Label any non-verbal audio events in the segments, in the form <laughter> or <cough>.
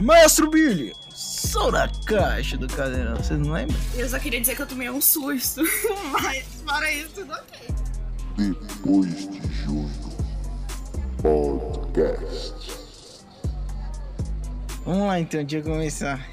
Mestre Billy, sou da caixa do cadeirão, vocês não lembram? Eu só queria dizer que eu tomei um susto, <laughs> mas fora isso, tudo ok. Depois de junho. Podcast. Vamos lá então, deixa eu começar.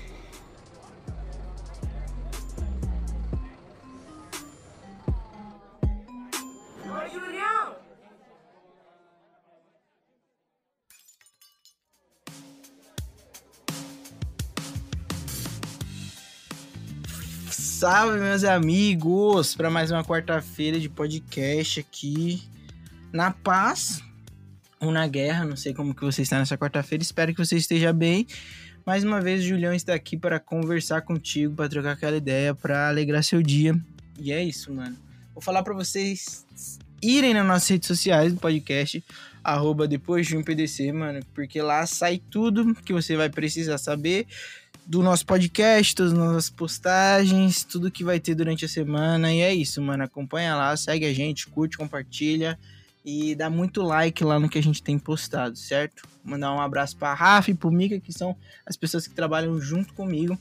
Salve, meus amigos, para mais uma quarta-feira de podcast aqui na paz ou na guerra. Não sei como que você está nessa quarta-feira. Espero que você esteja bem. Mais uma vez, o Julião está aqui para conversar contigo, para trocar aquela ideia, para alegrar seu dia. E é isso, mano. Vou falar para vocês irem nas nossas redes sociais do podcast, arroba depois de um PDC, mano, porque lá sai tudo que você vai precisar saber do nosso podcast, das nossas postagens, tudo que vai ter durante a semana. E é isso, mano. Acompanha lá, segue a gente, curte, compartilha e dá muito like lá no que a gente tem postado, certo? Mandar um abraço pra Rafa e pro Mika, que são as pessoas que trabalham junto comigo.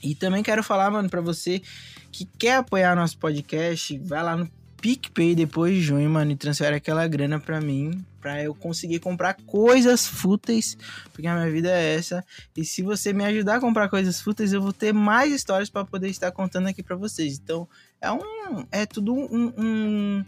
E também quero falar, mano, para você que quer apoiar nosso podcast, vai lá no PicPay depois de junho, mano, e transfere aquela grana pra mim, pra eu conseguir comprar coisas fúteis, porque a minha vida é essa. E se você me ajudar a comprar coisas fúteis, eu vou ter mais histórias para poder estar contando aqui para vocês. Então, é um. É tudo um, um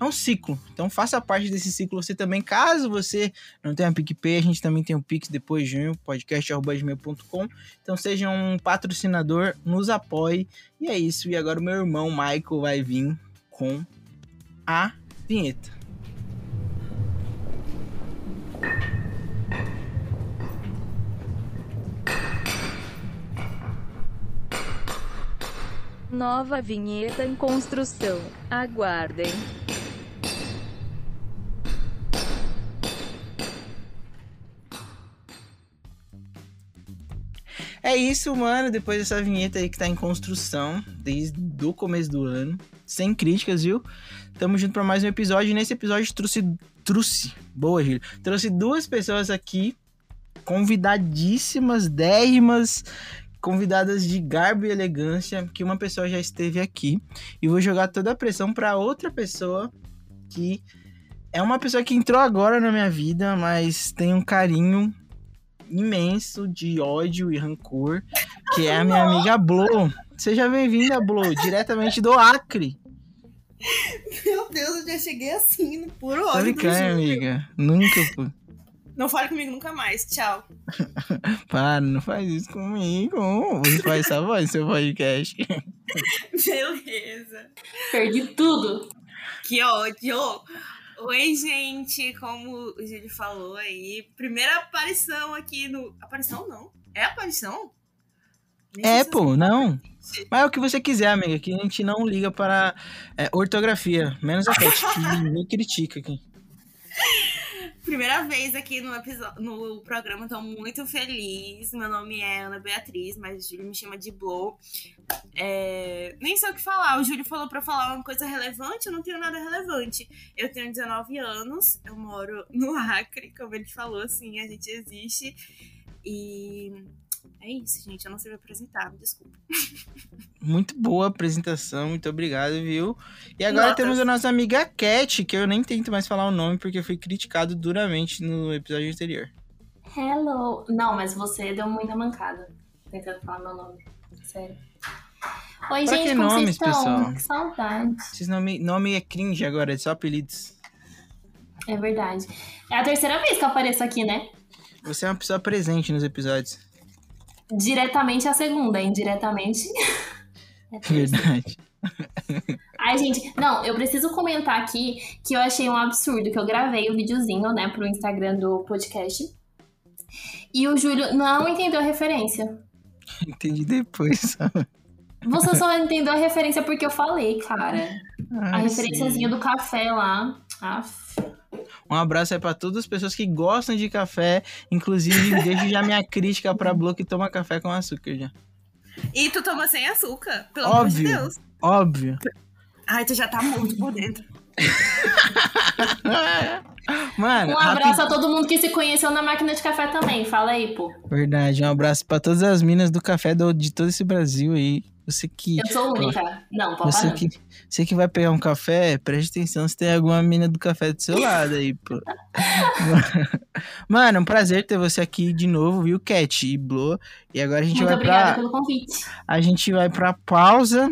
é um ciclo. Então faça parte desse ciclo você também. Caso você não tenha PicPay, a gente também tem o Pix depois de junho, podcast.gmail.com. Então seja um patrocinador, nos apoie. E é isso. E agora o meu irmão Michael vai vir com a vinheta. Nova vinheta em construção. Aguardem. É isso, mano. Depois dessa vinheta aí que tá em construção, desde o começo do ano. Sem críticas, viu? Tamo junto pra mais um episódio. E nesse episódio trouxe. Trouxe. Boa, Gil. Trouxe duas pessoas aqui. Convidadíssimas, dérrimas, convidadas de garbo e elegância, que uma pessoa já esteve aqui. E vou jogar toda a pressão para outra pessoa que é uma pessoa que entrou agora na minha vida, mas tem um carinho imenso de ódio e rancor, que é a minha amiga Blo. Seja bem-vinda, Blo, diretamente do Acre. Meu Deus, eu já cheguei assim, no puro ódio. Tô brincando, amiga. Nunca, pô. Não fale comigo nunca mais. Tchau. <laughs> Para, não faz isso comigo. Você faz essa voz seu podcast. Beleza. Perdi tudo. Que ódio. Oi, gente. Como o Júlio falou aí, primeira aparição aqui no. Aparição não? É aparição? É, pô, não. Mas é o que você quiser, amiga, que a gente não liga para é, ortografia. Menos a Cat, que <laughs> me critica aqui. Primeira vez aqui no, episódio, no programa, tô muito feliz. Meu nome é Ana Beatriz, mas o Júlio me chama de Blow. É, nem sei o que falar. O Júlio falou pra falar uma coisa relevante, eu não tenho nada relevante. Eu tenho 19 anos, eu moro no Acre, como ele falou, assim, a gente existe. E é isso, gente. Eu não sei me apresentar, me desculpa. Muito boa apresentação, muito obrigado, viu? E agora Notas. temos a nossa amiga Cat, que eu nem tento mais falar o nome porque eu fui criticado duramente no episódio anterior. Hello. Não, mas você deu muita mancada tentando falar meu nome. Sério. Oi, Pra gente, que como nomes, vocês estão? pessoal? Que saudade. Esses nome, nome é cringe agora, é só apelidos. É verdade. É a terceira vez que eu apareço aqui, né? Você é uma pessoa presente nos episódios. Diretamente a segunda, indiretamente. <laughs> É a. Verdade. Ai, gente, não, eu preciso comentar aqui que eu achei um absurdo, que eu gravei o videozinho, né, pro Instagram do podcast. E o Júlio não entendeu a referência. <laughs> Entendi depois? <laughs> Você só entendeu a referência porque eu falei, cara. A Ai, referenciazinha sim. do café lá. Aff. Um abraço aí pra todas as pessoas que gostam de café. Inclusive, <laughs> deixo já minha crítica pra Blo que toma café com açúcar já. E tu toma sem açúcar, pelo amor de Óbvio. Deus. Óbvio. Ai, tu já tá morto por dentro. <laughs> Mano, Um abraço rapid- a todo mundo que se conheceu na máquina de café também. Fala aí, pô. Verdade, um abraço pra todas as minas do café do- de todo esse Brasil aí. Você que. Eu sou única. Não, pode Você que, você que vai pegar um café, preste atenção se tem alguma mina do café do seu lado aí, pô. <laughs> Mano, um prazer ter você aqui de novo, viu, Cat e Blow. E agora a gente Muito vai obrigada pra. pelo convite. A gente vai pra pausa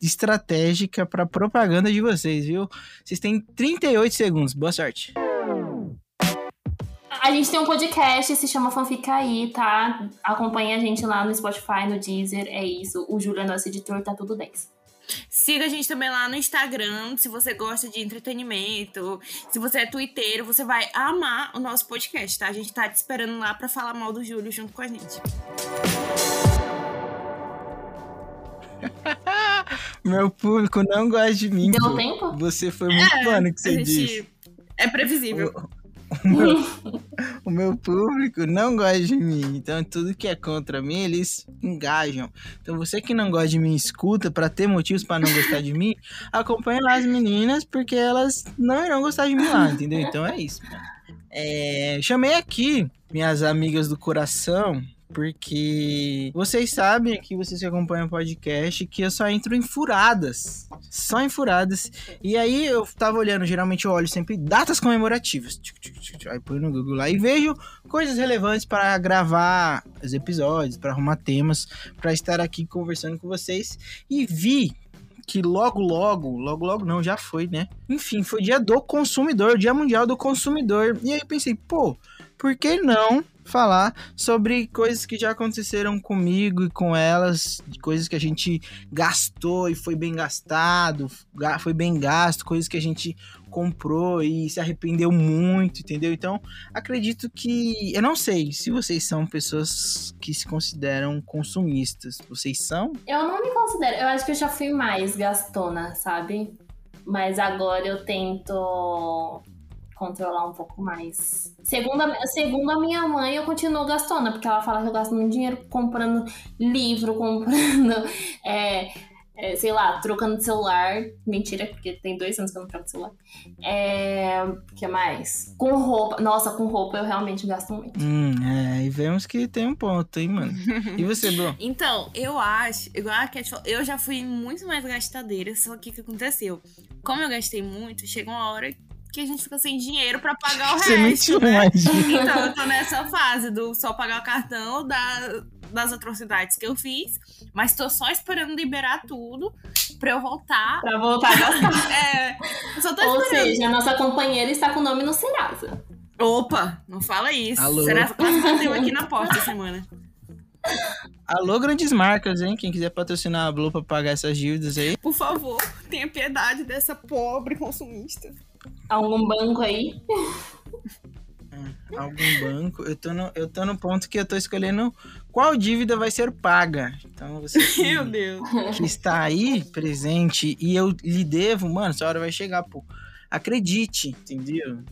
estratégica pra propaganda de vocês, viu? Vocês têm 38 segundos. Boa sorte. A gente tem um podcast, se chama Fanfica aí, tá? Acompanha a gente lá no Spotify, no Deezer, é isso. O Júlio é nosso editor, tá tudo 10. Siga a gente também lá no Instagram, se você gosta de entretenimento, se você é twitteiro, você vai amar o nosso podcast, tá? A gente tá te esperando lá pra falar mal do Júlio junto com a gente. <laughs> Meu público não gosta de mim. Deu pô. tempo? Você foi muito bom no que você gente disse. é previsível. O <laughs> meu, o meu público não gosta de mim. Então, tudo que é contra mim, eles engajam. Então, você que não gosta de mim, escuta pra ter motivos pra não gostar de mim. <laughs> Acompanha lá as meninas, porque elas não irão gostar de mim lá, <laughs> entendeu? Então, é isso. É, chamei aqui minhas amigas do coração. Porque vocês sabem aqui, vocês que acompanham o podcast, que eu só entro em furadas. Só em furadas. E aí eu tava olhando, geralmente eu olho sempre datas comemorativas. Aí põe no Google lá e vejo coisas relevantes para gravar os episódios, para arrumar temas, para estar aqui conversando com vocês. E vi que logo, logo, logo, logo não, já foi, né? Enfim, foi dia do consumidor, dia mundial do consumidor. E aí pensei, pô, por que não falar sobre coisas que já aconteceram comigo e com elas, coisas que a gente gastou e foi bem gastado, ga- foi bem gasto, coisas que a gente comprou e se arrependeu muito, entendeu? Então, acredito que eu não sei se vocês são pessoas que se consideram consumistas. Vocês são? Eu não me considero, eu acho que eu já fui mais gastona, sabe? Mas agora eu tento controlar um pouco mais. Segundo a, segundo a minha mãe, eu continuo gastona, porque ela fala que eu gasto muito dinheiro comprando livro, <laughs> comprando, é, é, sei lá, trocando de celular. Mentira, porque tem dois anos que eu não troco de celular. É, o que mais? Com roupa. Nossa, com roupa eu realmente gasto muito. Hum, é, e vemos que tem um ponto, hein, mano. E você, Bro? <laughs> Então, eu acho, igual a Cat falou, eu já fui muito mais gastadeira, só que o que aconteceu? Como eu gastei muito, chegou uma hora que a gente fica sem dinheiro pra pagar o <laughs> Você resto, né? Então, eu tô nessa fase do só pagar o cartão da, das atrocidades que eu fiz, mas tô só esperando liberar tudo pra eu voltar. Pra voltar a gastar. <laughs> É, só tô Ou esperando. seja, a nossa companheira está com o nome no Serasa. Opa, não fala isso. Alô? Será que quase bateu aqui na porta essa semana? Alô, grandes marcas, hein? Quem quiser patrocinar a Blue pra pagar essas dívidas aí. Por favor, tenha piedade dessa pobre consumista. Algum banco aí? algum banco. Eu tô, no, eu tô no ponto que eu tô escolhendo qual dívida vai ser paga. Então, você <laughs> que, Meu Deus. que está aí presente e eu lhe devo, mano, essa hora vai chegar, pô. Acredite, entendeu?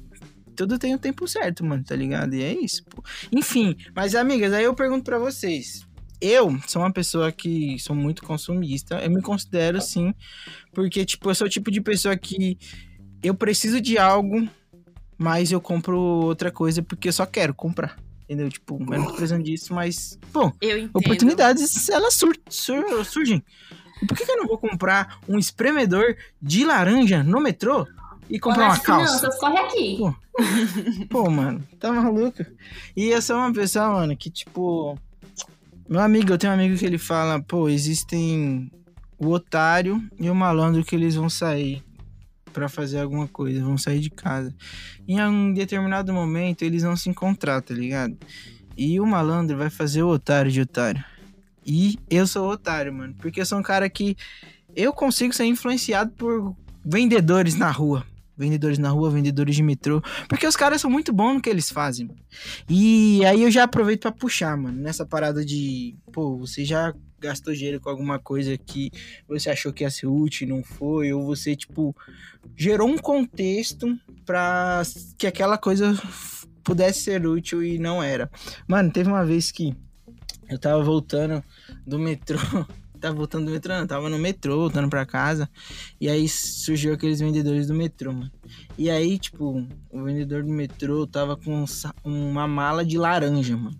Tudo tem o tempo certo, mano, tá ligado? E é isso, pô. Enfim, mas amigas, aí eu pergunto pra vocês. Eu sou uma pessoa que sou muito consumista. Eu me considero sim, porque tipo, eu sou o tipo de pessoa que eu preciso de algo, mas eu compro outra coisa porque eu só quero comprar. Entendeu? Tipo, eu não tô precisando disso, mas, entendo. oportunidades elas sur- sur- surgem. E por que, que eu não vou comprar um espremedor de laranja no metrô e comprar uma calça? finanças, corre aqui. Pô. <laughs> Pô, mano, tá maluco? E eu sou uma pessoa, mano, que tipo. Meu amigo, eu tenho um amigo que ele fala, pô, existem o otário e o malandro que eles vão sair pra fazer alguma coisa, vão sair de casa. Em um determinado momento eles vão se encontrar, tá ligado? E o malandro vai fazer o otário de otário. E eu sou otário, mano, porque eu sou um cara que eu consigo ser influenciado por vendedores na rua. Vendedores na rua, vendedores de metrô. Porque os caras são muito bons no que eles fazem. E aí eu já aproveito pra puxar, mano, nessa parada de, pô, você já gastou dinheiro com alguma coisa que você achou que ia ser útil e não foi, ou você, tipo, gerou um contexto pra que aquela coisa pudesse ser útil e não era. Mano, teve uma vez que eu tava voltando do metrô <laughs> Tava voltando do metrô, não. Tava no metrô, voltando pra casa. E aí surgiu aqueles vendedores do metrô, mano. E aí, tipo, o vendedor do metrô tava com um uma mala de laranja, mano.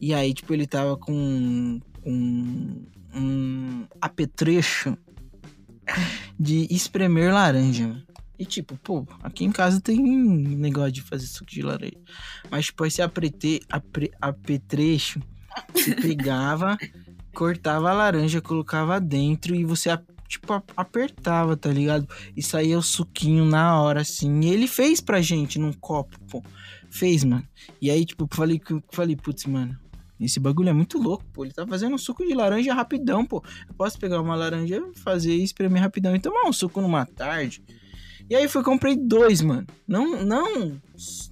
E aí, tipo, ele tava com um, um apetrecho de espremer laranja. E tipo, pô, aqui em casa tem negócio de fazer suco de laranja. Mas, tipo, esse aprete, apre, apetrecho, você <laughs> pegava, cortava a laranja, colocava dentro e você, tipo, apertava, tá ligado? E saía o suquinho na hora, assim. E ele fez pra gente num copo, pô. Fez, mano. E aí, tipo, falei, falei, putz, mano, esse bagulho é muito louco, pô. Ele tá fazendo um suco de laranja rapidão, pô. Eu posso pegar uma laranja, fazer, espremer rapidão e tomar um suco numa tarde. E aí foi comprei dois, mano. Não, não,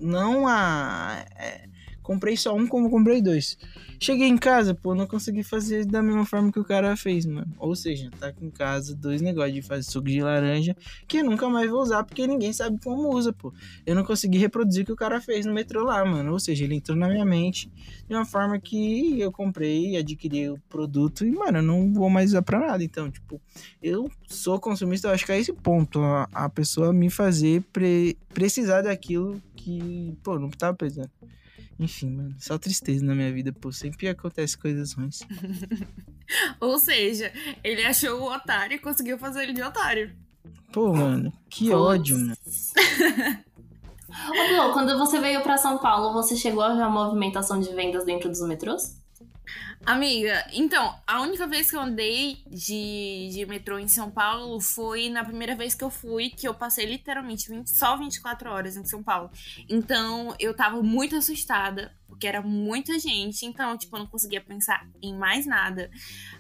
não a. é, comprei só um como comprei dois. Cheguei em casa, pô, não consegui fazer da mesma forma que o cara fez, mano. Ou seja, tá aqui em casa dois negócios de fazer suco de laranja que eu nunca mais vou usar porque ninguém sabe como usa, pô. Eu não consegui reproduzir o que o cara fez no metrô lá, mano. Ou seja, ele entrou na minha mente de uma forma que eu comprei, adquiri o produto e, mano, eu não vou mais usar pra nada. Então, tipo, eu sou consumista, eu acho que é esse ponto. A, a pessoa me fazer pre- precisar daquilo que, pô, não tava precisando. Enfim, mano, só tristeza na minha vida, pô. Sempre acontece coisas ruins. <laughs> Ou seja, ele achou o otário e conseguiu fazer ele de otário. Pô, mano, que ódio, mano. <laughs> Ô, Blô, quando você veio pra São Paulo, você chegou a ver a movimentação de vendas dentro dos metrôs? Amiga, então, a única vez que eu andei de, de metrô em São Paulo foi na primeira vez que eu fui, que eu passei literalmente 20 só 24 horas em São Paulo. Então, eu tava muito assustada, porque era muita gente, então, tipo, eu não conseguia pensar em mais nada.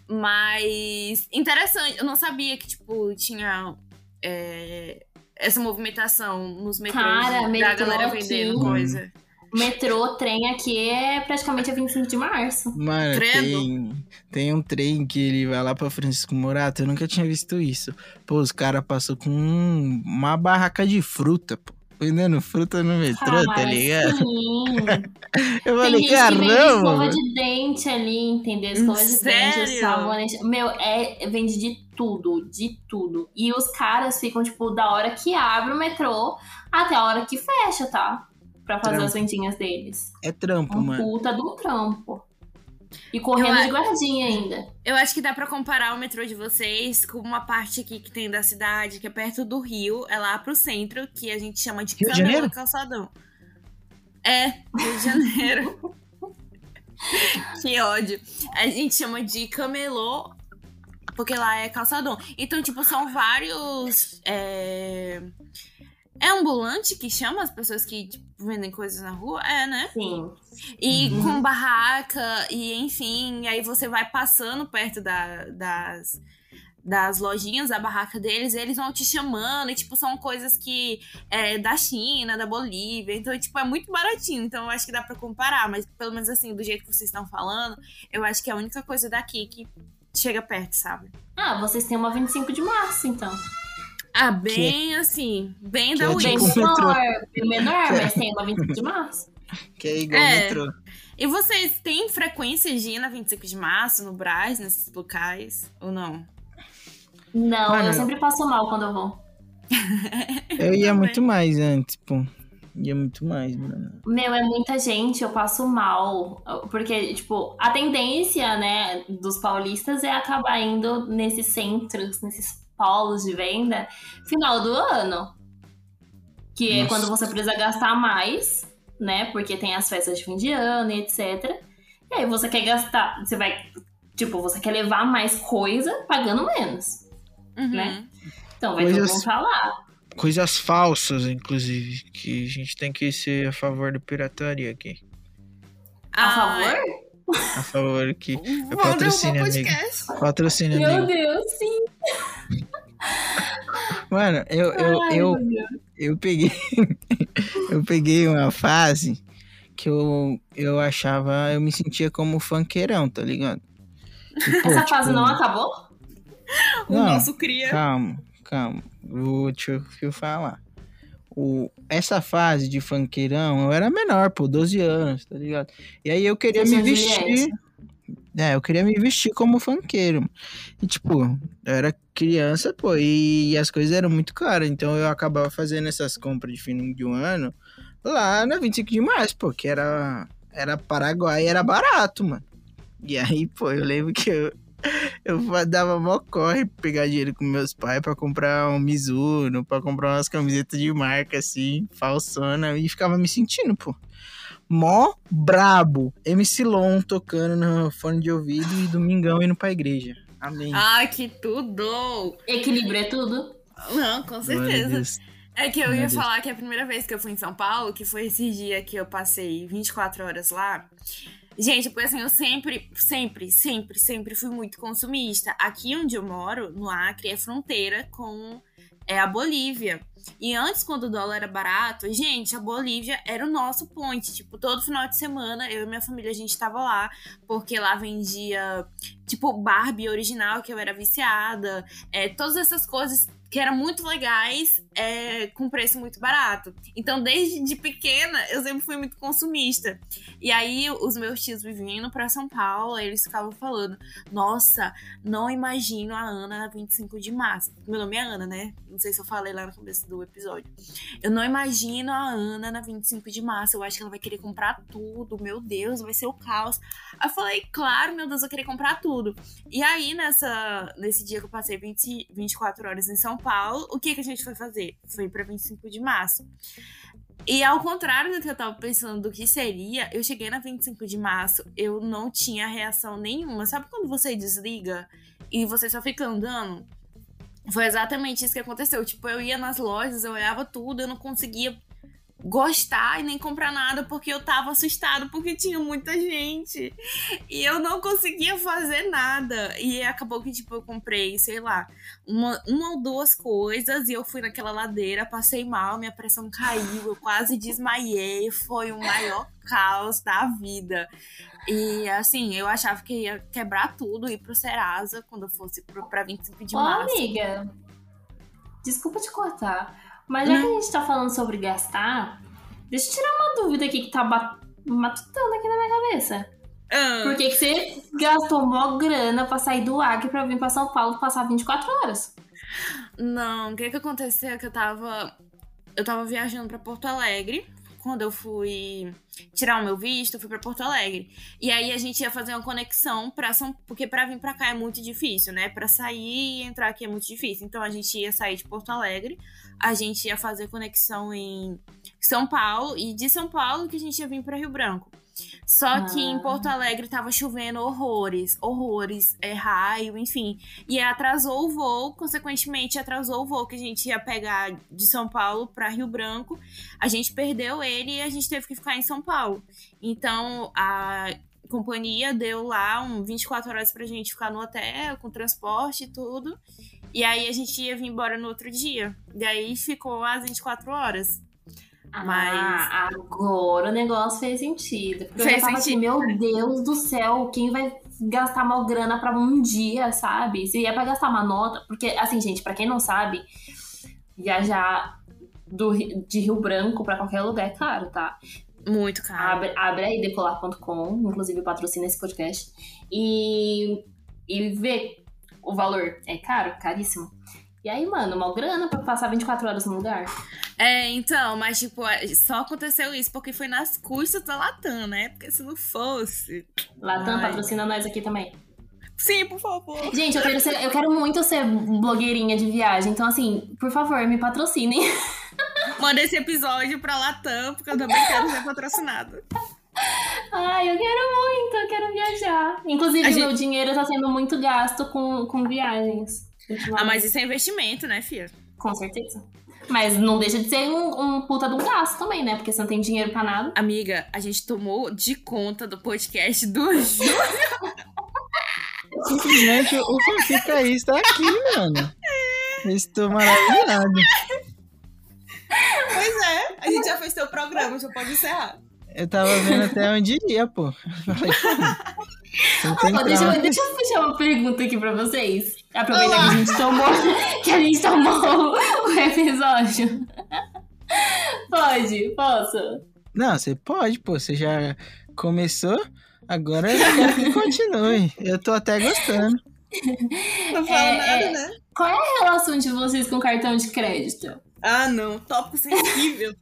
Mas, interessante, eu não sabia que, tipo, tinha é, essa movimentação nos metrôs Cara, da metrô galera aqui- vendendo coisa. Metrô, trem aqui é praticamente a 25 de março. Mano, Credo. tem, tem um trem que ele vai lá pra Francisco Morato. Eu nunca tinha visto isso. Pô, os caras passou com um- uma barraca de fruta, pô. Vendendo fruta no metrô, tá Cara, ligado? Sim. <laughs> Eu Tem falei, gente que vende caramba! escova mano." de dente ali, entendeu? Escova de dente, sabonete. Meu, é, vende de tudo, de tudo. E os caras ficam, tipo, da hora que abre o metrô até a hora que fecha, tá? Pra fazer Trampo. as vendinhas deles. É trampo, Um mano. puta do trampo. E correndo Eu de guardinha ainda. Eu acho que dá pra comparar o metrô de vocês com uma parte aqui que tem da cidade, que é perto do Rio, é lá pro centro, que a gente chama de Rio de Camelô Janeiro? Calçadão. É, Rio de Janeiro. <laughs> que ódio. A gente chama de Camelô, porque lá é calçadão. Então, tipo, são vários. É, é ambulante que chama as pessoas que tipo, vendem coisas na rua? É, né? Sim. E Uhum. com barraca, e enfim, aí você vai passando perto da- das, das lojinhas, da barraca deles, e eles vão te chamando, e tipo, são coisas que é da China, da Bolívia, então, tipo, é muito baratinho, então eu acho que dá pra comparar, mas pelo menos assim, do jeito que vocês estão falando, eu acho que é a única coisa daqui que chega perto, sabe? Ah, vocês têm uma 25 de março, então. Ah, bem assim, bem que da é Wii. Bem tipo menor, bem menor, mas tem uma 25 de março. Que é igual É. metrô. E vocês têm frequência de ir na 25 de março, no Brás, nesses locais, ou não? Não, Mano, eu sempre passo mal quando eu vou. <laughs> Eu ia muito mais antes, pô. Ia muito mais, mano. Meu, é muita gente, eu passo mal. Porque, tipo, a tendência, né, dos paulistas é acabar indo nesses centros, nesses polos de venda, final do ano. Que é Nossa. quando você precisa gastar mais, né? Porque tem as festas de fim de ano e etc. E aí você quer gastar, você vai. Tipo, você quer levar mais coisa pagando menos. Uhum. Né? Então vai Coisas- todo mundo lá. Coisas falsas, inclusive, que a gente tem que ser a favor da pirataria aqui. A Ah, favor? A favor que. <laughs> Patrocínio, amigo. podcast. Patrocínio, Meu amigo. Deus, sim. Mano, eu, eu, Ai, eu, eu peguei. <laughs> eu peguei uma fase que eu, eu achava. Eu me sentia como funkeirão, tá ligado? E, pô, Essa fase tipo, não acabou? O Não, nosso cria. Calma, calma. Vou te deixa eu falar. O, essa fase de funkeirão, eu era menor, pô, 12 anos, tá ligado? E aí eu queria me vestir. É, eu queria me vestir como funkeiro. E, tipo, eu era criança, pô, e as coisas eram muito caras. Então eu acabava fazendo essas compras de fim de um ano lá na 25 de março, pô, que era, era Paraguai e era barato, mano. E aí, pô, eu lembro que eu, <laughs> eu dava mó corre pegar dinheiro com meus pais pra comprar um Mizuno, pra comprar umas camisetas de marca, assim, falsona, e ficava me sentindo, pô. Mó brabo. MC Lon tocando no fone de ouvido e domingão indo pra igreja. Amém. Ai, que tudo! Equilíbrio é tudo. Não, com certeza. É que eu Meu ia Deus. falar que a primeira vez que eu fui em São Paulo, que foi esse dia que eu passei 24 horas lá. Gente, porque assim, eu sempre, sempre, sempre, sempre fui muito consumista. Aqui onde eu moro, no Acre, é fronteira com é, a Bolívia. E antes, quando o dólar era barato, gente, a Bolívia era o nosso point. Tipo, todo final de semana, eu e minha família, a gente tava lá, porque lá vendia, tipo, Barbie original, que eu era viciada. É, todas essas coisas que eram muito legais, é, com preço muito barato. Então, desde de pequena, eu sempre fui muito consumista. E aí, os meus tios viviam pra São Paulo, eles ficavam falando: Nossa, não imagino a Ana na 25 de março. Meu nome é Ana, né? Não sei se eu falei lá no começo do episódio. Eu não imagino a Ana na 25 de março. Eu acho que ela vai querer comprar tudo. Meu Deus, vai ser o caos. Eu falei, claro, meu Deus, eu queria comprar tudo. E aí, nessa, nesse dia que eu passei 20, 24 horas em São Paulo, o que, que a gente foi fazer? Foi pra 25 de março. E ao contrário do que eu tava pensando do que seria, eu cheguei na 25 de março, eu não tinha reação nenhuma. Sabe quando você desliga e você só fica andando? Foi exatamente isso que aconteceu. Tipo, eu ia nas lojas, eu olhava tudo, eu não conseguia gostar e nem comprar nada porque eu tava assustado porque tinha muita gente. E eu não conseguia fazer nada. E acabou que, tipo, eu comprei, sei lá, uma, uma ou duas coisas e eu fui naquela ladeira, passei mal, minha pressão caiu, eu quase desmaiei. Foi o maior caos da vida. E assim, eu achava que ia quebrar tudo, ir pro Serasa quando eu fosse pro, pra 25 de Ô, março. amiga, desculpa te cortar, mas já que a gente tá falando sobre gastar, deixa eu tirar uma dúvida aqui que tá matutando aqui na minha cabeça. Ah, Por que, que você gastou mó grana pra sair do Acre pra vir pra São Paulo passar 24 horas? Não, o que que aconteceu? Que eu tava. Eu tava viajando pra Porto Alegre. Quando eu fui tirar o meu visto, eu fui pra Porto Alegre. E aí a gente ia fazer uma conexão pra São. Porque pra vir pra cá é muito difícil, né? Pra sair e entrar aqui é muito difícil. Então a gente ia sair de Porto Alegre, a gente ia fazer conexão em São Paulo, e de São Paulo que a gente ia vir pra Rio Branco. Só que em Ah. Porto Alegre tava chovendo horrores, horrores, é raio, enfim. E atrasou o voo, consequentemente atrasou o voo que a gente ia pegar de São Paulo para Rio Branco. A gente perdeu ele e a gente teve que ficar em São Paulo. Então a companhia deu lá um 24 horas pra gente ficar no hotel, com transporte e tudo. E aí a gente ia vir embora no outro dia. E aí ficou as 24 horas. Mas- Ah, agora o negócio fez sentido. Porque eu Fez já tava assim, meu Deus do céu, quem vai gastar mal grana pra um dia, sabe? Se é pra gastar uma nota. Porque, assim, gente, pra quem não sabe, viajar do, de Rio Branco pra qualquer lugar é caro, tá? Muito caro. Abre, abre aí decolar.com, inclusive patrocina esse podcast. E, e vê o valor. É caro, caríssimo. E aí, mano, mal grana pra passar 24 horas no lugar. É, então, mas tipo, é, só aconteceu isso porque foi nas custas da Latam, né? Porque se não fosse. Latam Ai. patrocina nós aqui também. Sim, por favor. Gente, eu quero, ser- eu quero muito ser blogueirinha de viagem. Então, assim, por favor, me patrocinem. <laughs> Manda esse episódio pra Latam, porque eu também quero ser patrocinado. Ai, eu quero muito, eu quero viajar. Inclusive, A gente- meu dinheiro tá sendo muito gasto com, com viagens. Ah, mas isso é investimento, né, filha? Com certeza. Mas não deixa de ser um, um puta de um gasto também, né? Porque você não tem dinheiro pra nada. Amiga, a gente tomou de conta do podcast do <laughs> Ju. Simplesmente o Fanfica aí está aqui, mano. Estou maravilhado. Pois é, a gente já fez teu programa, já pode encerrar. Eu tava vendo até onde ia, pô. Falei, pô, deixa, deixa eu puxar uma pergunta aqui pra vocês. Aproveitar que a gente tomou, <laughs> que a gente tomou o episódio. Pode, posso? Não, você pode, pô. Você já começou Agora eu quero que continue. Eu tô até gostando. Não fala É, nada, é. né? Qual é a relação de vocês com cartão de crédito? Ah, não. Tópico sensível.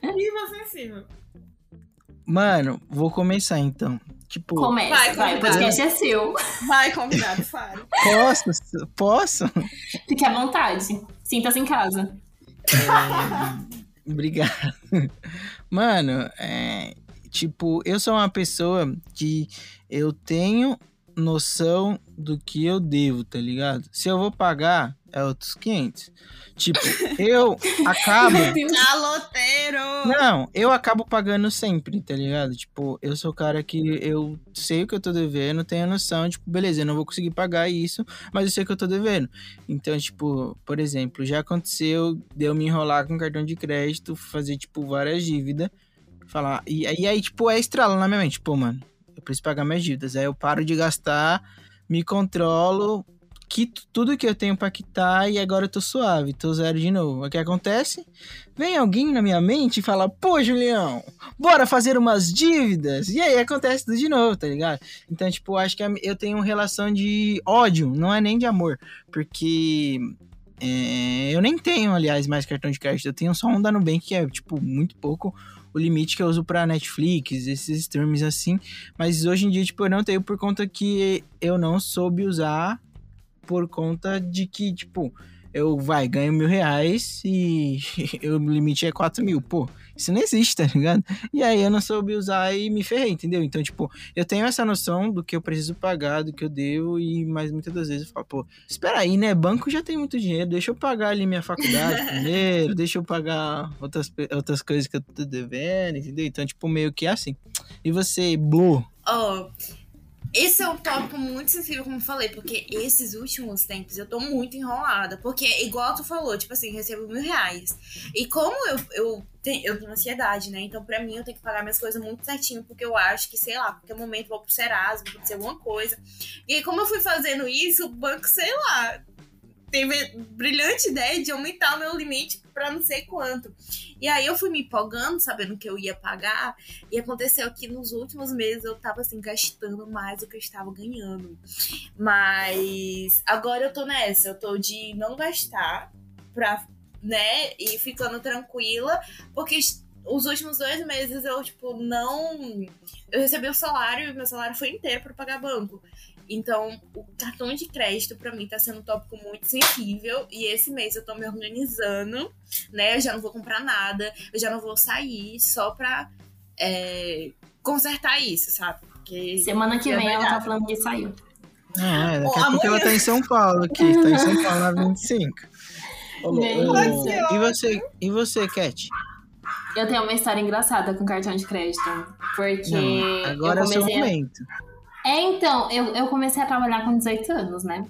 sensível, sensível. Mano, vou começar então. Tipo, Comece, Vai, vai, o podcast é seu. Vai, convidado, fale. posso? Posso? Fique à vontade. Sinta-se em casa. Obrigado. Mano, é, tipo, eu sou uma pessoa que eu tenho noção do que eu devo, tá ligado? Se eu vou pagar, é outros 500. Tipo, <laughs> eu acabo. Caloteiro! Não, eu acabo pagando sempre, tá ligado? Tipo, eu sou o cara que eu sei o que eu tô devendo, tenho noção, tipo, beleza, eu não vou conseguir pagar isso, mas eu sei que eu tô devendo. Então, tipo, por exemplo, já aconteceu de eu me enrolar com cartão de crédito, fazer, tipo, várias dívidas, falar. E, e aí, tipo, é estrala na minha mente, pô, mano, eu preciso pagar minhas dívidas. Aí eu paro de gastar, me controlo, quito tudo que eu tenho pra quitar e agora eu tô suave, tô zero de novo. O que acontece? Vem alguém na minha mente e fala, pô, Julião, bora fazer umas dívidas. E aí acontece tudo de novo, tá ligado? Então, tipo, acho que eu tenho uma relação de ódio, não é nem de amor. Porque é, eu nem tenho, aliás, mais cartão de crédito. Eu tenho só um da Nubank, que é, tipo, muito pouco o limite que eu uso pra Netflix, esses streams assim. Mas hoje em dia, tipo, eu não tenho por conta que eu não soube usar por conta de que, tipo, eu vai, ganho mil reais e <laughs> o limite é 4 mil. Pô, isso não existe, tá ligado? E aí eu não soube usar e me ferrei, entendeu? Então, tipo, eu tenho essa noção do que eu preciso pagar, do que eu devo, e mas muitas das vezes eu falo, pô, espera aí, né? Banco já tem muito dinheiro, deixa eu pagar ali minha faculdade <laughs> primeiro, deixa eu pagar outras, outras coisas que eu tô devendo, entendeu? Então, tipo, meio que é assim. E você, Blue? Ó, esse é um tópico muito sensível, como eu falei, porque esses últimos tempos eu tô muito enrolada. Porque, igual tu falou, tipo assim, recebo mil reais. E como eu, eu, tenho, eu tenho ansiedade, né? Então, pra mim, eu tenho que pagar minhas coisas muito certinho, porque eu acho que, sei lá, qualquer momento eu vou pro Serasa, vou acontecer alguma coisa. E aí, como eu fui fazendo isso, o banco, sei lá, teve a brilhante ideia de aumentar o meu limite pra não sei quanto. E aí eu fui me empolgando, sabendo que eu ia pagar, e aconteceu que nos últimos meses eu tava assim, gastando mais do que eu estava ganhando. Mas agora eu tô nessa, eu tô de não gastar pra, né, e ficando tranquila, porque os últimos dois meses eu, tipo, não. Eu recebi o salário e meu salário foi inteiro pra pagar banco. Então, o cartão de crédito pra mim tá sendo um tópico muito sensível. E esse mês eu tô me organizando, né? Eu já não vou comprar nada, eu já não vou sair só pra é, consertar isso, sabe? Porque Semana que É vem ela tá falando que saiu. Ah, é, daqui a pouco ela tá em São Paulo aqui, tá em São Paulo na 25. Ô, e você, e você, Cat? Eu tenho uma história engraçada com cartão de crédito. Porque Não, agora eu é o seu comecei a- momento. É, então, eu, eu comecei a trabalhar com 18 anos, né?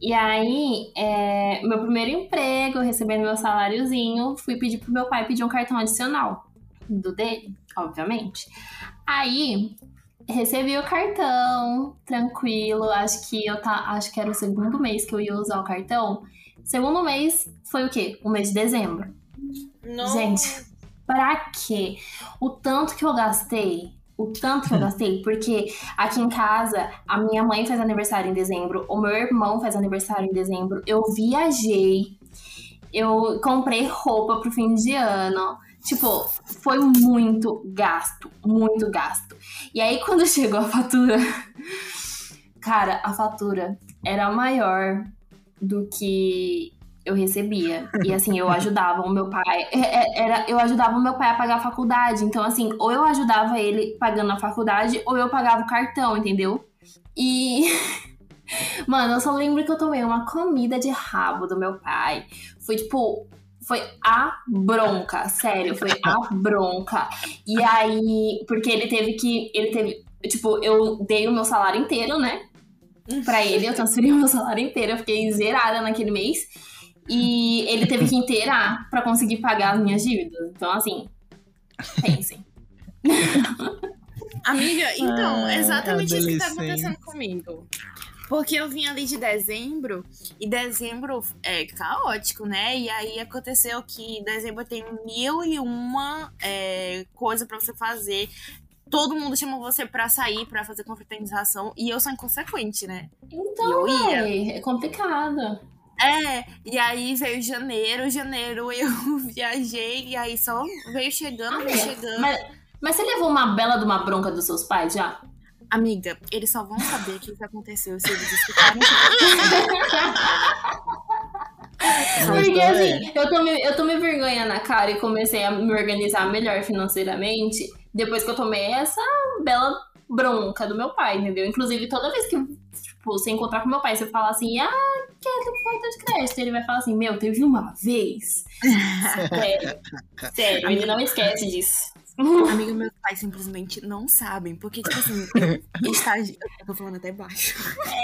E aí, é, meu primeiro emprego, recebendo meu saláriozinho, fui pedir pro meu pai pedir um cartão adicional. Do dele, obviamente. Aí, recebi o cartão, tranquilo. Acho que eu tá. Acho que era o segundo mês que eu ia usar o cartão. Segundo mês foi o quê? O mês de dezembro. não. Gente, pra quê? O tanto que eu gastei, o tanto que eu gastei, porque aqui em casa a minha mãe faz aniversário em dezembro, o meu irmão faz aniversário em dezembro, eu viajei, eu comprei roupa pro fim de ano. Tipo, foi muito gasto, muito gasto. E aí quando <laughs> chegou a fatura, cara, a fatura era maior do que eu recebia. E assim, eu <laughs> ajudava o meu pai. é- é- Era, eu ajudava o meu pai a pagar a faculdade. Então, assim, ou eu ajudava ele pagando a faculdade, ou eu pagava o cartão, entendeu? E. <laughs> Mano, eu só lembro que eu tomei uma comida de rabo do meu pai. Foi tipo. Foi a bronca, sério, foi a bronca. E aí, porque ele teve que. Ele teve. Tipo, eu dei o meu salário inteiro, né? Pra ele, eu transferi o meu salário inteiro. Eu fiquei zerada naquele mês. E ele teve que inteirar pra conseguir pagar as minhas dívidas. Então, assim, pensem. <laughs> Amiga, então, Ah, é exatamente isso que tá acontecendo comigo. Porque eu vim ali de dezembro, e dezembro é caótico, né? E aí aconteceu que em dezembro tem mil e uma é, coisa pra você fazer. todo mundo chama você pra sair, pra fazer confraternização, e eu sou inconsequente, né? Então, Eu ia. véi, é complicado. É, e aí veio janeiro, janeiro <laughs> eu viajei, e aí só veio chegando, veio chegando. Mas, mas você levou uma bela de uma bronca dos seus pais já? Amiga, eles só vão saber o que que aconteceu se eles escutarem. <laughs> Porque assim, eu tô, me, eu tô me vergonhando na cara e comecei a me organizar melhor financeiramente depois que eu tomei essa bela bronca do meu pai, entendeu? Inclusive, toda vez que tipo, você encontrar com meu pai, você fala assim, ah, quero cartão de crédito. Ele vai falar assim, meu, teve uma vez. sério, <laughs> sério, ele não esquece disso. Amiga, meus pais simplesmente não sabem. Porque, tipo assim, eu estagi... Eu tô falando até baixo.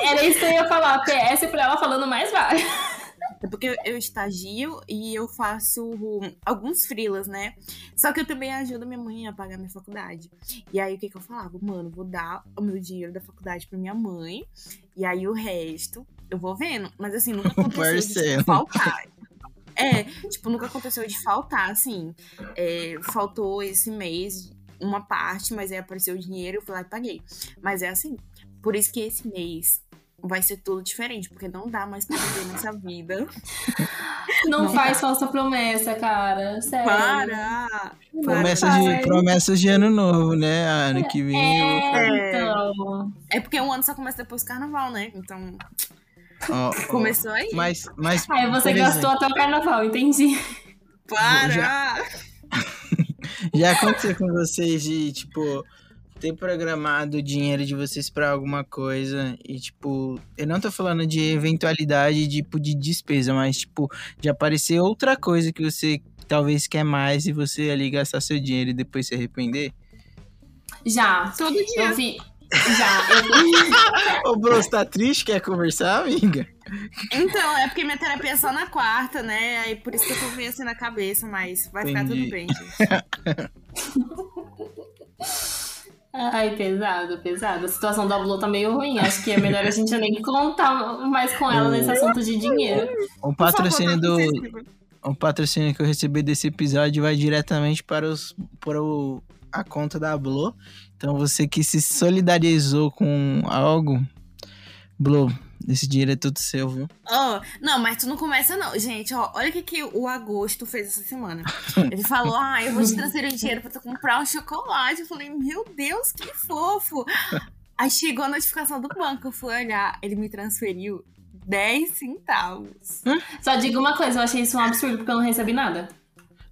Era isso que eu ia falar, PS pra ela falando mais baixo. É porque eu estagio e eu faço alguns frilas, né? Só que eu também ajudo minha mãe a pagar minha faculdade. E aí, o que que eu falava? Mano, vou dar o meu dinheiro da faculdade pra minha mãe. E aí, o resto, eu vou vendo. Mas, assim, nunca <laughs> aconteceu de tipo, faltar. É, tipo, nunca aconteceu de faltar, assim. É, faltou esse mês uma parte, mas aí apareceu o dinheiro, eu fui lá e paguei. Mas é assim, por isso que esse mês vai ser tudo diferente, porque não dá mais pra viver nessa vida. <laughs> Não, Não faz falsa promessa, cara. Sério. Para! Promessas Ai. de, promessas de ano novo, né? Ano que vem. eu vou- É, É. então. É porque um ano só começa depois do carnaval, né? Então, ó, ó, começou aí. Mas, mas Aí você por gastou exemplo, até o carnaval, entendi. Para! <laughs> Já aconteceu com vocês de, tipo, ter programado o dinheiro de vocês pra alguma coisa e, tipo, eu não tô falando de eventualidade, tipo, de despesa, mas, tipo, de aparecer outra coisa que você talvez quer mais e você ali gastar seu dinheiro e depois se arrepender? Já. Todo dia. Eu vi. Já. Eu... Ô, bro, você tá triste? Quer conversar, amiga? Então, é porque minha terapia é só na quarta, né? Aí por isso que eu tô meio assim na cabeça, mas vai ficar Entendi. tudo bem, gente. <laughs> Ai, pesado, pesado. A situação da Blue tá meio ruim. Acho que é melhor a gente nem contar mais com ela nesse assunto de dinheiro. O Por favor, patrocínio do, o patrocínio que eu recebi desse episódio vai diretamente para, os, para o, a conta da Blo. Então você que se solidarizou com algo, Blo, esse dinheiro é tudo seu, viu? Ó, não, mas tu não começa não. Gente, ó, olha o que, que o Agosto fez essa semana. Ele falou, ah, eu vou te transferir dinheiro pra tu comprar um chocolate. Eu falei, meu Deus, que fofo. Aí chegou a notificação do banco, eu fui olhar, ele me transferiu 10 centavos. Só digo uma coisa, eu achei isso um absurdo porque eu não recebi nada.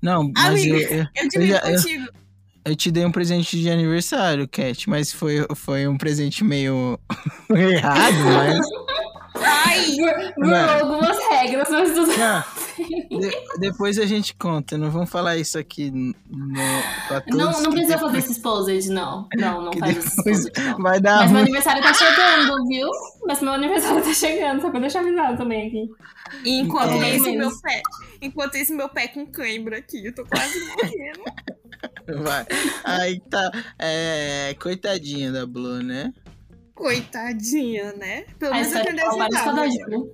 Não, mas Amiga, eu, eu, Eu divido já- eu- contigo. eu te dei um presente de aniversário, Cat, mas foi, foi um presente meio <laughs> errado, mas... Ai, Burlou algumas regras, mas tudo. Não, de- depois a gente conta, não vamos falar isso aqui no, pra todos. Não, não precisa depois- fazer esse exposed, não. Não, não que faz esse exposed, não. Vai dar Mas meu aniversário tá chegando, viu? Mas meu aniversário tá chegando, só pra deixar avisado também aqui. E enquanto É. isso, meu pé. Enquanto isso, meu pé com cãibra aqui. Eu tô quase morrendo. Vai. Aí tá. É, coitadinha da Blue, né? Coitadinha, né? Pelo A menos eu história tenho é vários 10 centavos. cadastros.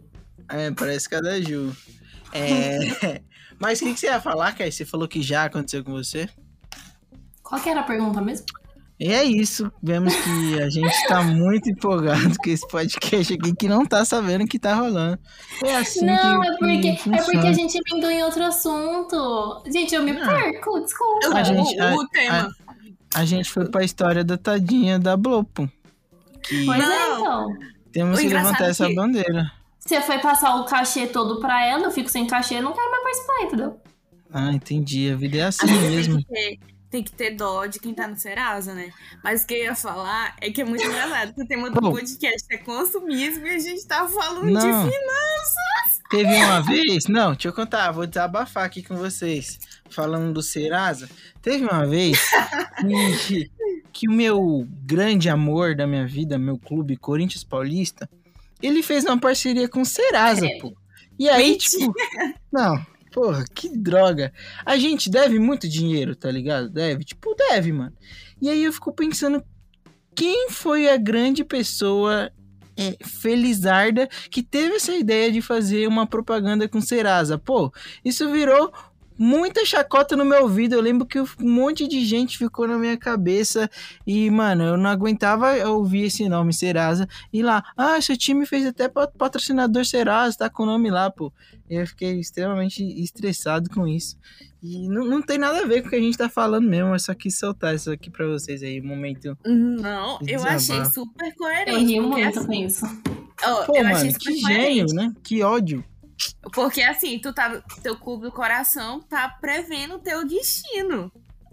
É, parece cada Ju. É. <laughs> Mas o que, que você ia falar, Kai? Você falou que já aconteceu com você? Qual que era a pergunta mesmo? E é isso. Vemos que a gente tá <laughs> muito empolgado com esse podcast aqui que não tá sabendo o que tá rolando. É assim não, que, é porque, que é porque a gente emendou em outro assunto. Gente, eu me Não. perco, desculpa. Eu- A gente- o, o a- tema. A gente foi pra história da tadinha da Blopo. Que Pois é, então. temos O que levantar é essa que- bandeira. Você foi passar o cachê todo pra ela, eu fico sem cachê, eu não quero mais participar, entendeu? Ah, entendi. A vida é assim mesmo. Tem que, ter, dó de quem tá no Serasa, né? Mas o que eu ia falar é que é muito engraçado. que O tema do Bom. podcast é consumismo e a gente tá falando de Não. finanças. Teve uma vez. Não, deixa eu contar, vou desabafar aqui com vocês. Falando do Serasa. Teve uma vez que, que o meu grande amor da minha vida, meu clube Corinthians Paulista, ele fez uma parceria com o Serasa, pô. E aí, tipo. Não, porra, que droga. A gente deve muito dinheiro, tá ligado? Deve, tipo, deve, mano. E aí eu fico pensando. Quem foi a grande pessoa é, felizarda que teve essa ideia de fazer uma propaganda com Serasa. Pô, isso virou muita chacota no meu ouvido. Eu lembro que um monte de gente ficou na minha cabeça. E, mano, eu não aguentava ouvir esse nome, Serasa. E lá, ah, seu time fez até pa- patrocinador Serasa, tá com o nome lá, pô. Eu fiquei extremamente estressado com isso. E não, não tem nada a ver com o que a gente tá falando mesmo. Eu só quis soltar isso aqui pra vocês aí, um momento. Não, eu achei super coerente. Eu porque, muito assim, com isso. ó, Pô, eu achei mano, super que coerente. gênio, né? Que ódio. Porque assim, tu tá. Teu clube do coração tá prevendo o teu destino.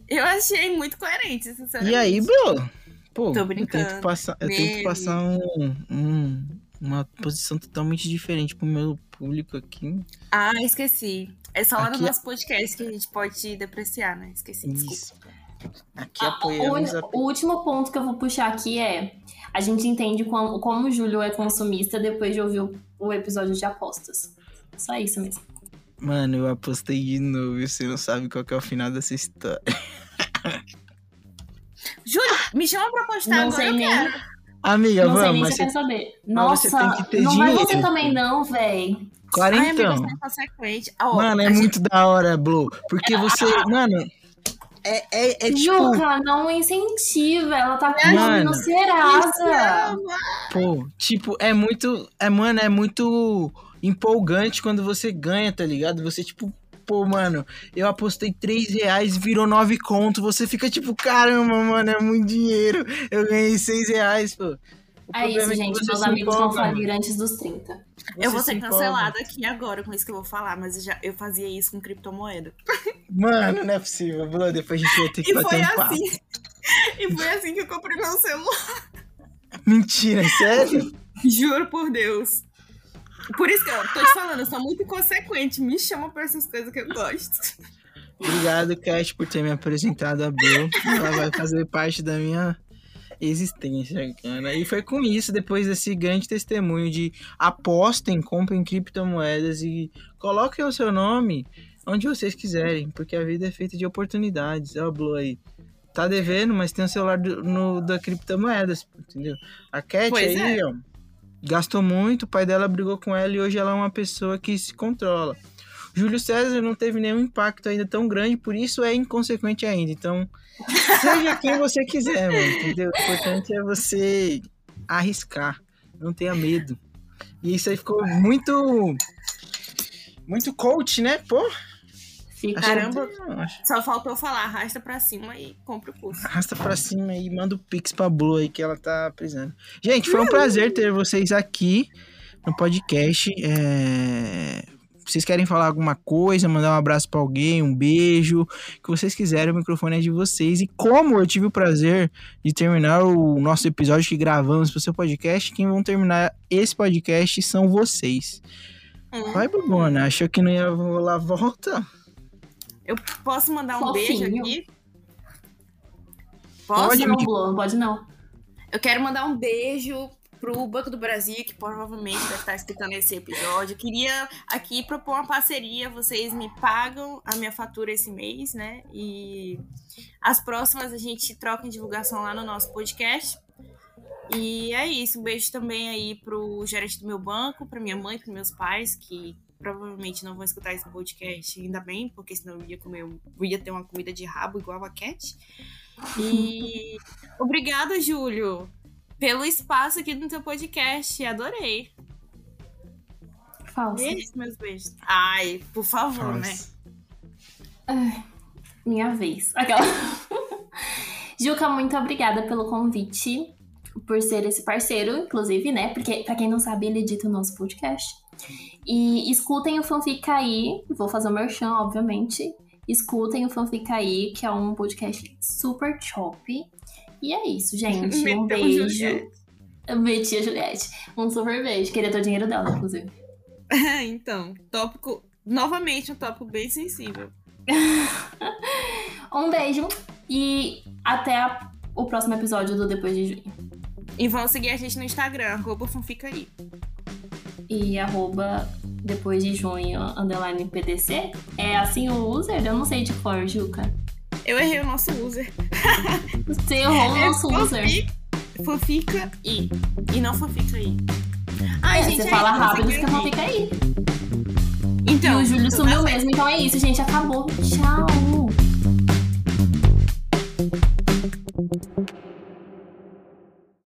Eu achei muito coerente, sinceramente. E aí, bro? Pô, Tô eu brincando. tento passar, eu tento passar um, um- uma posição totalmente diferente pro meu público aqui. Ah, esqueci. É só lá no nosso podcast que a gente pode depreciar, né? Esqueci, desculpa. Isso. Aqui Ah, apoiamos o, a... o último ponto que eu vou puxar aqui é: a gente entende como, como o Júlio é consumista depois de ouvir o, o episódio de apostas. Só isso mesmo. Mano, eu apostei de novo e você não sabe qual que é o final dessa história. <laughs> Júlio, me chama pra postar Não agora, sei eu nem- quero. Amiga, não sei nem vamos, se mas você quer saber. Nossa, tem que ter não vai você dinheiro. também, não, véi. Ó, Mano, é a gente- muito da hora, Blue. Porque você, mano, é, é, é tipo, Juca, não incentiva. Ela tá com o nome Mano. no Serasa. pô, tipo, é muito, é, mano, é muito empolgante quando você ganha, tá ligado? Você, tipo, pô, mano, eu apostei 3 reais, virou 9 conto, você fica tipo, caramba, mano, é muito dinheiro, eu ganhei 6 reais, pô. O É isso, que gente. você Meus amigos vão falir antes dos 30. Eu Você vou se ser cancelada aqui agora com isso que eu vou falar, mas eu, já, eu fazia isso com criptomoeda. <laughs> Mano, não é possível, Blue, depois a gente vai ter que E bater foi um papo. assim. <laughs> E foi assim que eu comprei meu celular. Mentira, é sério? Juro por Deus. Por isso que eu tô te falando, eu sou muito inconsequente. Me chama pra essas coisas que eu gosto. Obrigado, Cat, por ter me apresentado a Blue. Ela vai fazer parte da minha existência, cara. E foi com isso, depois desse grande testemunho de apostem, comprem criptomoedas e coloquem o seu nome onde vocês quiserem, porque a vida é feita de oportunidades. Ó, a Blue aí. Tá devendo, mas tem o celular do, no, da criptomoedas, entendeu? A Cat Pois aí, é. ó, gastou muito, o pai dela brigou com ela e hoje ela é uma pessoa que se controla. Júlio César não teve nenhum impacto ainda tão grande, por isso é inconsequente ainda. Então, <laughs> seja quem você quiser, mano, entendeu? O importante é você arriscar, não tenha medo. E isso aí ficou muito. Muito coach, né? Pô, Fica. Caramba. não, Só faltou falar, arrasta pra cima e compra o curso. Arrasta pra cima e manda o pix pra Blue aí que ela tá precisando. Gente, foi um prazer ter vocês aqui no podcast. É... Vocês querem falar alguma coisa, mandar um abraço pra alguém, um beijo, o que vocês quiserem, o microfone é de vocês. E como eu tive o prazer de terminar o nosso episódio que gravamos pro seu podcast, quem vão terminar esse podcast são vocês. Hum. Vai, Bobona, achou que não ia rolar volta? Eu posso mandar um Fofinho. beijo aqui? Posso? Pode. Não, não pode não. Eu quero mandar um beijo pro Banco do Brasil, que provavelmente deve estar escutando esse episódio. Eu queria aqui propor uma parceria. Vocês me pagam a minha fatura esse mês, né? E as próximas a gente troca em divulgação lá no nosso podcast. E é isso. Um beijo também aí pro gerente do meu banco, pra minha mãe, pros meus pais, que provavelmente não vão escutar esse podcast, ainda bem, porque senão eu ia comer, eu ia ter uma comida de rabo igual a Cat. E <laughs> obrigada, Júlio, pelo espaço aqui no teu podcast. Adorei. Falso. Beijos, meus beijos. Ai, por favor, né? Nossa. Minha vez. Aquela. <laughs> Juca, muito obrigada pelo convite, por ser esse parceiro, inclusive, né? Porque, pra quem não sabe, ele edita o nosso podcast. E escutem o Fanfica aí. Vou fazer o merchan, obviamente. Escutem o Fanfica aí, que é um podcast super top. E é isso, gente. <laughs> Um beijo. Juliette. Eu meti a Juliette. Um super beijo. Queria ter o dinheiro dela, inclusive. <laughs> então, tópico. Novamente, um tópico bem sensível. <laughs> Um beijo e até a- o próximo episódio do Depois de Junho. E vão seguir a gente no Instagram, arroba fanfica aí e arroba depois de junho, underline PDC. É assim o user? Eu não sei de cor, Juca. Eu errei o nosso user. <laughs> Você errou o é nosso user. Fofica e. E não fofica aí. Ai, é, gente, você é fala rápido, fica fofica aí. Então. E o Júlio sumiu mesmo, então é isso, gente. Acabou. Tchau.